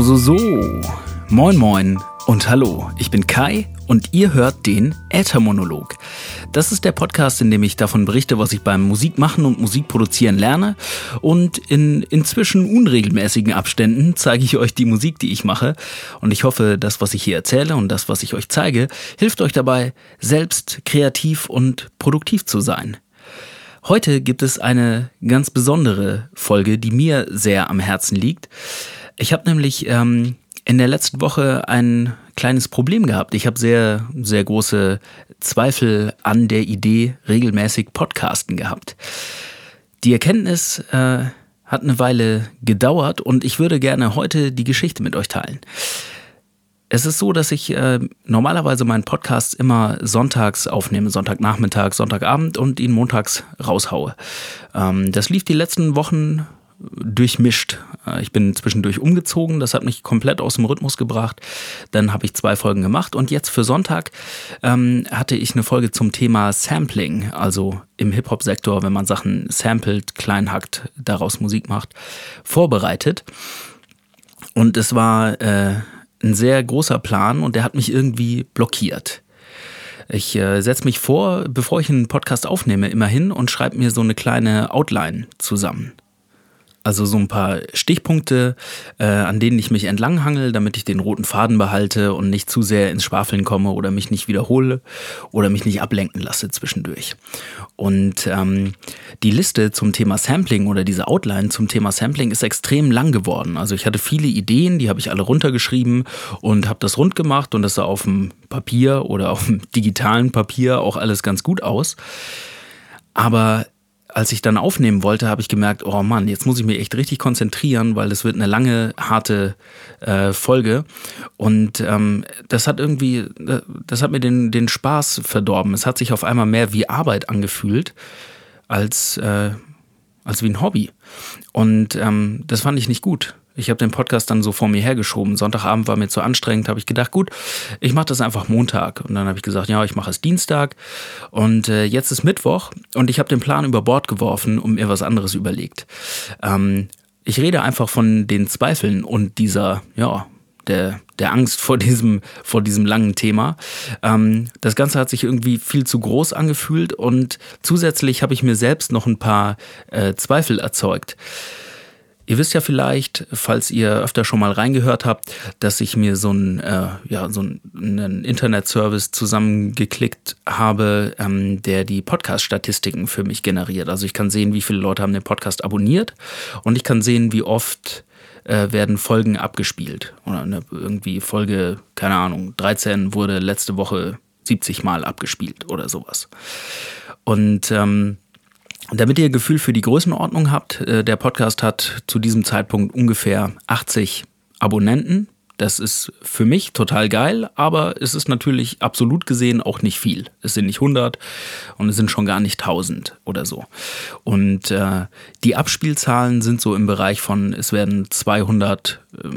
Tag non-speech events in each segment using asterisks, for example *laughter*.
so. Moin moin und hallo, ich bin Kai und ihr hört den Äthermonolog. Das ist der Podcast, in dem ich davon berichte, was ich beim Musikmachen und Musikproduzieren lerne und in inzwischen unregelmäßigen Abständen zeige ich euch die Musik, die ich mache und ich hoffe, das, was ich hier erzähle und das, was ich euch zeige, hilft euch dabei, selbst kreativ und produktiv zu sein. Heute gibt es eine ganz besondere Folge, die mir sehr am Herzen liegt. Ich habe nämlich ähm, in der letzten Woche ein kleines Problem gehabt. Ich habe sehr, sehr große Zweifel an der Idee, regelmäßig Podcasten gehabt. Die Erkenntnis äh, hat eine Weile gedauert und ich würde gerne heute die Geschichte mit euch teilen. Es ist so, dass ich äh, normalerweise meinen Podcast immer sonntags aufnehme, Sonntagnachmittag, Sonntagabend und ihn montags raushaue. Ähm, das lief die letzten Wochen durchmischt. Äh, ich bin zwischendurch umgezogen, das hat mich komplett aus dem Rhythmus gebracht. Dann habe ich zwei Folgen gemacht und jetzt für Sonntag ähm, hatte ich eine Folge zum Thema Sampling, also im Hip-Hop-Sektor, wenn man Sachen samplet, klein hackt, daraus Musik macht, vorbereitet. Und es war äh, ein sehr großer Plan und der hat mich irgendwie blockiert. Ich äh, setze mich vor, bevor ich einen Podcast aufnehme, immer hin und schreibe mir so eine kleine Outline zusammen. Also so ein paar Stichpunkte, äh, an denen ich mich entlanghangel, damit ich den roten Faden behalte und nicht zu sehr ins Schwafeln komme oder mich nicht wiederhole oder mich nicht ablenken lasse zwischendurch. Und ähm, die Liste zum Thema Sampling oder diese Outline zum Thema Sampling ist extrem lang geworden. Also ich hatte viele Ideen, die habe ich alle runtergeschrieben und habe das rund gemacht und das sah auf dem Papier oder auf dem digitalen Papier auch alles ganz gut aus. Aber als ich dann aufnehmen wollte, habe ich gemerkt, oh Mann, jetzt muss ich mich echt richtig konzentrieren, weil es wird eine lange, harte äh, Folge. Und ähm, das hat irgendwie, das hat mir den, den Spaß verdorben. Es hat sich auf einmal mehr wie Arbeit angefühlt, als, äh, als wie ein Hobby. Und ähm, das fand ich nicht gut. Ich habe den Podcast dann so vor mir hergeschoben. Sonntagabend war mir zu anstrengend, habe ich gedacht, gut, ich mache das einfach Montag. Und dann habe ich gesagt, ja, ich mache es Dienstag. Und äh, jetzt ist Mittwoch und ich habe den Plan über Bord geworfen und mir was anderes überlegt. Ähm, ich rede einfach von den Zweifeln und dieser, ja, der, der Angst vor diesem, vor diesem langen Thema. Ähm, das Ganze hat sich irgendwie viel zu groß angefühlt und zusätzlich habe ich mir selbst noch ein paar äh, Zweifel erzeugt. Ihr wisst ja vielleicht, falls ihr öfter schon mal reingehört habt, dass ich mir so einen, äh, ja, so einen Internet-Service zusammengeklickt habe, ähm, der die Podcast-Statistiken für mich generiert. Also ich kann sehen, wie viele Leute haben den Podcast abonniert und ich kann sehen, wie oft äh, werden Folgen abgespielt. Oder eine, irgendwie Folge, keine Ahnung, 13 wurde letzte Woche 70 Mal abgespielt oder sowas. Und ähm, damit ihr Gefühl für die Größenordnung habt, äh, der Podcast hat zu diesem Zeitpunkt ungefähr 80 Abonnenten. Das ist für mich total geil, aber es ist natürlich absolut gesehen auch nicht viel. Es sind nicht 100 und es sind schon gar nicht 1000 oder so. Und äh, die Abspielzahlen sind so im Bereich von, es werden 200, äh,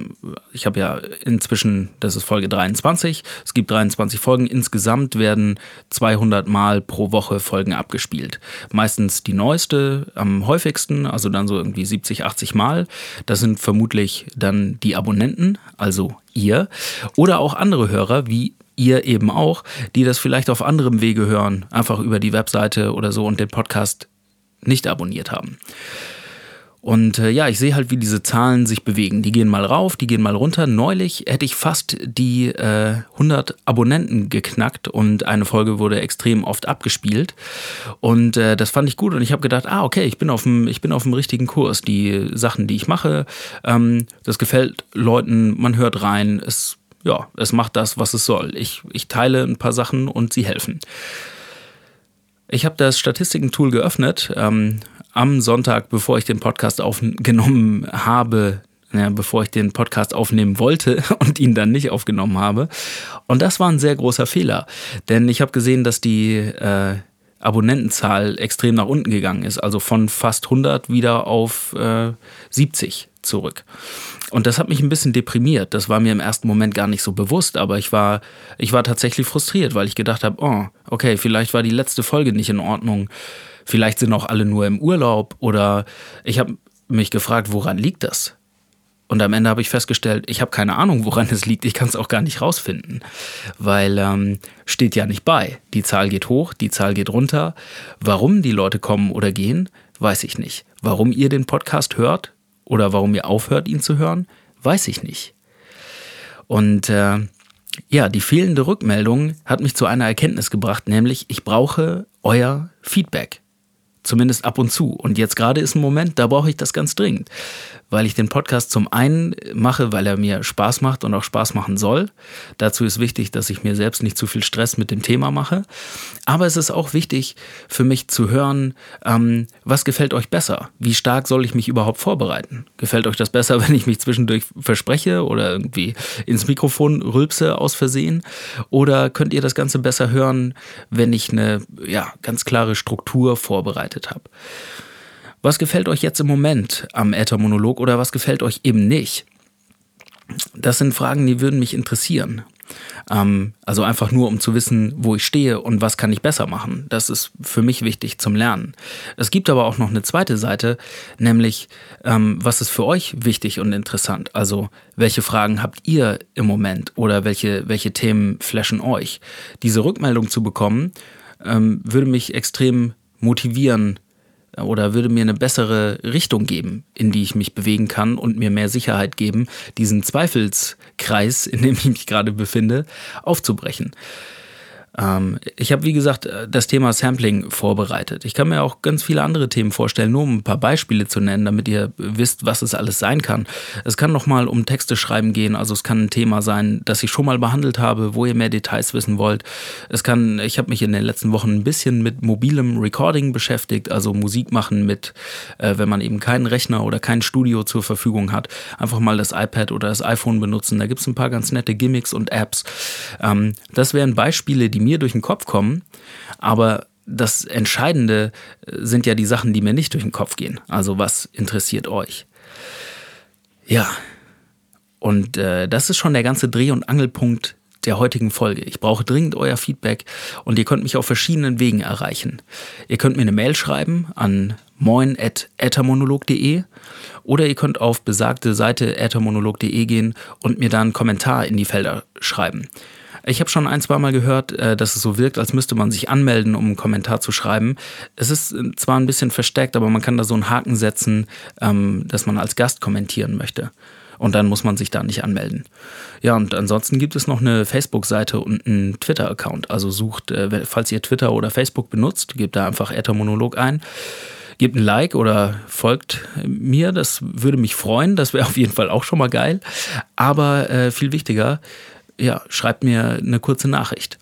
ich habe ja inzwischen, das ist Folge 23, es gibt 23 Folgen, insgesamt werden 200 Mal pro Woche Folgen abgespielt. Meistens die neueste, am häufigsten, also dann so irgendwie 70, 80 Mal. Das sind vermutlich dann die Abonnenten, also ihr, oder auch andere Hörer, wie ihr eben auch, die das vielleicht auf anderem Wege hören, einfach über die Webseite oder so und den Podcast nicht abonniert haben. Und äh, ja, ich sehe halt, wie diese Zahlen sich bewegen. Die gehen mal rauf, die gehen mal runter. Neulich hätte ich fast die äh, 100 Abonnenten geknackt und eine Folge wurde extrem oft abgespielt. Und äh, das fand ich gut und ich habe gedacht, ah, okay, ich bin auf dem, ich bin auf dem richtigen Kurs. Die Sachen, die ich mache, ähm, das gefällt Leuten, man hört rein, es, ja, es macht das, was es soll. Ich, ich teile ein paar Sachen und sie helfen. Ich habe das Statistiken-Tool geöffnet, ähm, am Sonntag, bevor ich den Podcast aufgenommen habe, ja, bevor ich den Podcast aufnehmen wollte *laughs* und ihn dann nicht aufgenommen habe. Und das war ein sehr großer Fehler, denn ich habe gesehen, dass die äh, Abonnentenzahl extrem nach unten gegangen ist, also von fast 100 wieder auf äh, 70 zurück. Und das hat mich ein bisschen deprimiert. Das war mir im ersten Moment gar nicht so bewusst, aber ich war, ich war tatsächlich frustriert, weil ich gedacht habe, oh, okay, vielleicht war die letzte Folge nicht in Ordnung. Vielleicht sind auch alle nur im Urlaub oder ich habe mich gefragt, woran liegt das? Und am Ende habe ich festgestellt, ich habe keine Ahnung, woran es liegt. Ich kann es auch gar nicht rausfinden, weil ähm, steht ja nicht bei. Die Zahl geht hoch, die Zahl geht runter. Warum die Leute kommen oder gehen, weiß ich nicht. Warum ihr den Podcast hört oder warum ihr aufhört, ihn zu hören, weiß ich nicht. Und äh, ja, die fehlende Rückmeldung hat mich zu einer Erkenntnis gebracht, nämlich ich brauche euer Feedback. Zumindest ab und zu. Und jetzt gerade ist ein Moment, da brauche ich das ganz dringend weil ich den Podcast zum einen mache, weil er mir Spaß macht und auch Spaß machen soll. Dazu ist wichtig, dass ich mir selbst nicht zu viel Stress mit dem Thema mache. Aber es ist auch wichtig für mich zu hören, ähm, was gefällt euch besser? Wie stark soll ich mich überhaupt vorbereiten? Gefällt euch das besser, *laughs* wenn ich mich zwischendurch verspreche oder irgendwie ins Mikrofon rülpse aus Versehen? Oder könnt ihr das Ganze besser hören, wenn ich eine ja, ganz klare Struktur vorbereitet habe? Was gefällt euch jetzt im Moment am Äthermonolog oder was gefällt euch eben nicht? Das sind Fragen, die würden mich interessieren. Ähm, also einfach nur, um zu wissen, wo ich stehe und was kann ich besser machen. Das ist für mich wichtig zum Lernen. Es gibt aber auch noch eine zweite Seite, nämlich ähm, was ist für euch wichtig und interessant? Also welche Fragen habt ihr im Moment oder welche, welche Themen flashen euch? Diese Rückmeldung zu bekommen, ähm, würde mich extrem motivieren, oder würde mir eine bessere Richtung geben, in die ich mich bewegen kann und mir mehr Sicherheit geben, diesen Zweifelskreis, in dem ich mich gerade befinde, aufzubrechen. Ähm, ich habe, wie gesagt, äh, das Thema Sampling vorbereitet. Ich kann mir auch ganz viele andere Themen vorstellen, nur um ein paar Beispiele zu nennen, damit ihr wisst, was es alles sein kann. Es kann nochmal um Texte schreiben gehen, also es kann ein Thema sein, das ich schon mal behandelt habe, wo ihr mehr Details wissen wollt. Es kann, ich habe mich in den letzten Wochen ein bisschen mit mobilem Recording beschäftigt, also Musik machen mit, äh, wenn man eben keinen Rechner oder kein Studio zur Verfügung hat, einfach mal das iPad oder das iPhone benutzen. Da gibt es ein paar ganz nette Gimmicks und Apps. Ähm, das wären Beispiele, die mir durch den Kopf kommen, aber das Entscheidende äh, sind ja die Sachen, die mir nicht durch den Kopf gehen. Also was interessiert euch? Ja, und äh, das ist schon der ganze Dreh- und Angelpunkt der heutigen Folge. Ich brauche dringend euer Feedback und ihr könnt mich auf verschiedenen Wegen erreichen. Ihr könnt mir eine Mail schreiben an moin.ethermonolog.de oder ihr könnt auf besagte Seite ethermonolog.de gehen und mir da einen Kommentar in die Felder schreiben. Ich habe schon ein, zwei Mal gehört, äh, dass es so wirkt, als müsste man sich anmelden, um einen Kommentar zu schreiben. Es ist äh, zwar ein bisschen versteckt, aber man kann da so einen Haken setzen, ähm, dass man als Gast kommentieren möchte. Und dann muss man sich da nicht anmelden. Ja, und ansonsten gibt es noch eine Facebook-Seite und einen Twitter-Account. Also sucht, äh, falls ihr Twitter oder Facebook benutzt, gebt da einfach Ethermonolog ein. Gebt ein Like oder folgt mir, das würde mich freuen. Das wäre *laughs* auf jeden Fall auch schon mal geil. Aber äh, viel wichtiger, ja, schreibt mir eine kurze Nachricht.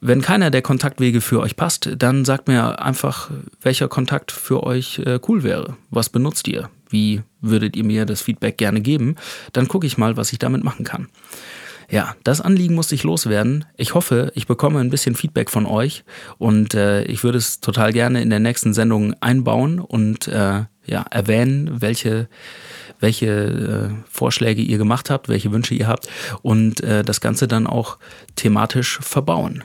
Wenn keiner der Kontaktwege für euch passt, dann sagt mir einfach, welcher Kontakt für euch äh, cool wäre. Was benutzt ihr? Wie würdet ihr mir das Feedback gerne geben? Dann gucke ich mal, was ich damit machen kann. Ja, das Anliegen muss ich loswerden. Ich hoffe, ich bekomme ein bisschen Feedback von euch und äh, ich würde es total gerne in der nächsten Sendung einbauen und äh, ja, erwähnen, welche welche äh, Vorschläge ihr gemacht habt, welche Wünsche ihr habt und äh, das Ganze dann auch thematisch verbauen.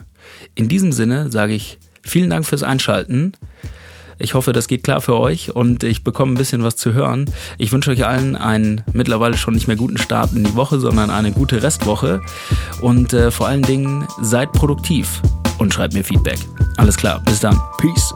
In diesem Sinne sage ich vielen Dank fürs Einschalten. Ich hoffe, das geht klar für euch und ich bekomme ein bisschen was zu hören. Ich wünsche euch allen einen mittlerweile schon nicht mehr guten Start in die Woche, sondern eine gute Restwoche. Und äh, vor allen Dingen seid produktiv und schreibt mir Feedback. Alles klar, bis dann. Peace.